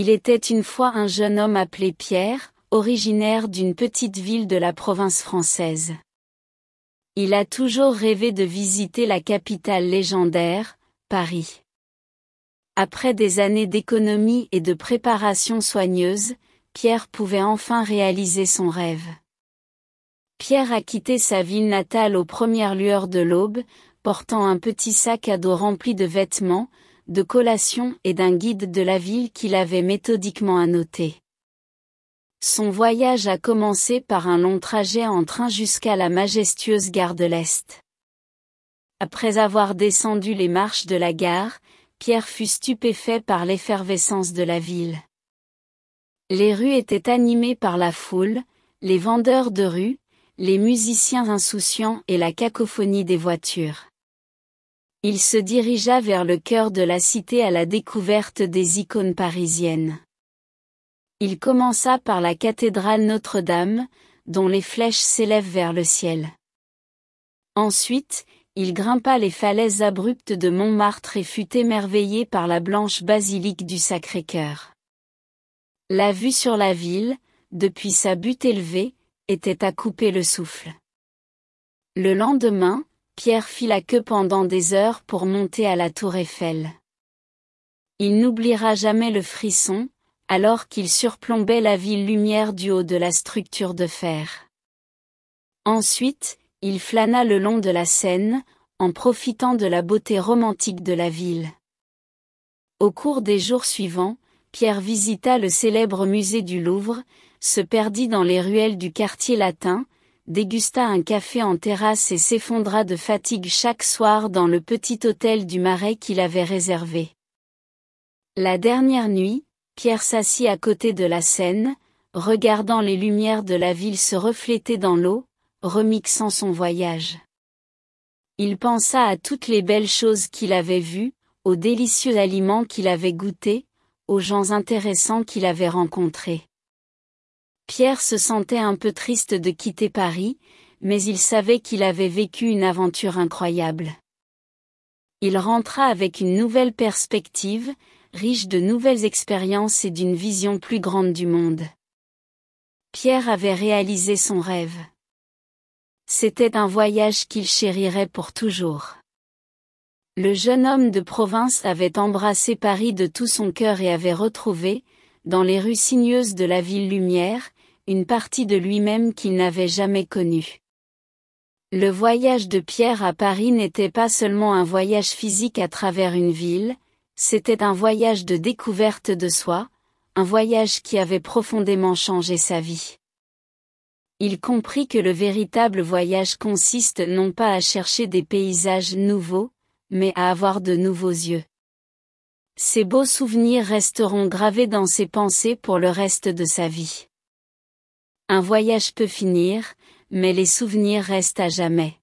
Il était une fois un jeune homme appelé Pierre, originaire d'une petite ville de la province française. Il a toujours rêvé de visiter la capitale légendaire, Paris. Après des années d'économie et de préparation soigneuse, Pierre pouvait enfin réaliser son rêve. Pierre a quitté sa ville natale aux premières lueurs de l'aube, portant un petit sac à dos rempli de vêtements, de collations et d'un guide de la ville qu'il avait méthodiquement annoté. Son voyage a commencé par un long trajet en train jusqu'à la majestueuse gare de l'Est. Après avoir descendu les marches de la gare, Pierre fut stupéfait par l'effervescence de la ville. Les rues étaient animées par la foule, les vendeurs de rue, les musiciens insouciants et la cacophonie des voitures. Il se dirigea vers le cœur de la cité à la découverte des icônes parisiennes. Il commença par la cathédrale Notre-Dame, dont les flèches s'élèvent vers le ciel. Ensuite, il grimpa les falaises abruptes de Montmartre et fut émerveillé par la blanche basilique du Sacré-Cœur. La vue sur la ville, depuis sa butte élevée, était à couper le souffle. Le lendemain, Pierre fit la queue pendant des heures pour monter à la tour Eiffel. Il n'oubliera jamais le frisson, alors qu'il surplombait la ville lumière du haut de la structure de fer. Ensuite, il flâna le long de la Seine, en profitant de la beauté romantique de la ville. Au cours des jours suivants, Pierre visita le célèbre musée du Louvre, se perdit dans les ruelles du quartier latin, dégusta un café en terrasse et s'effondra de fatigue chaque soir dans le petit hôtel du Marais qu'il avait réservé. La dernière nuit, Pierre s'assit à côté de la Seine, regardant les lumières de la ville se refléter dans l'eau, remixant son voyage. Il pensa à toutes les belles choses qu'il avait vues, aux délicieux aliments qu'il avait goûtés, aux gens intéressants qu'il avait rencontrés. Pierre se sentait un peu triste de quitter Paris, mais il savait qu'il avait vécu une aventure incroyable. Il rentra avec une nouvelle perspective, riche de nouvelles expériences et d'une vision plus grande du monde. Pierre avait réalisé son rêve. C'était un voyage qu'il chérirait pour toujours. Le jeune homme de province avait embrassé Paris de tout son cœur et avait retrouvé, dans les rues sinueuses de la ville lumière, une partie de lui-même qu'il n'avait jamais connue. Le voyage de Pierre à Paris n'était pas seulement un voyage physique à travers une ville, c'était un voyage de découverte de soi, un voyage qui avait profondément changé sa vie. Il comprit que le véritable voyage consiste non pas à chercher des paysages nouveaux, mais à avoir de nouveaux yeux. Ces beaux souvenirs resteront gravés dans ses pensées pour le reste de sa vie. Un voyage peut finir, mais les souvenirs restent à jamais.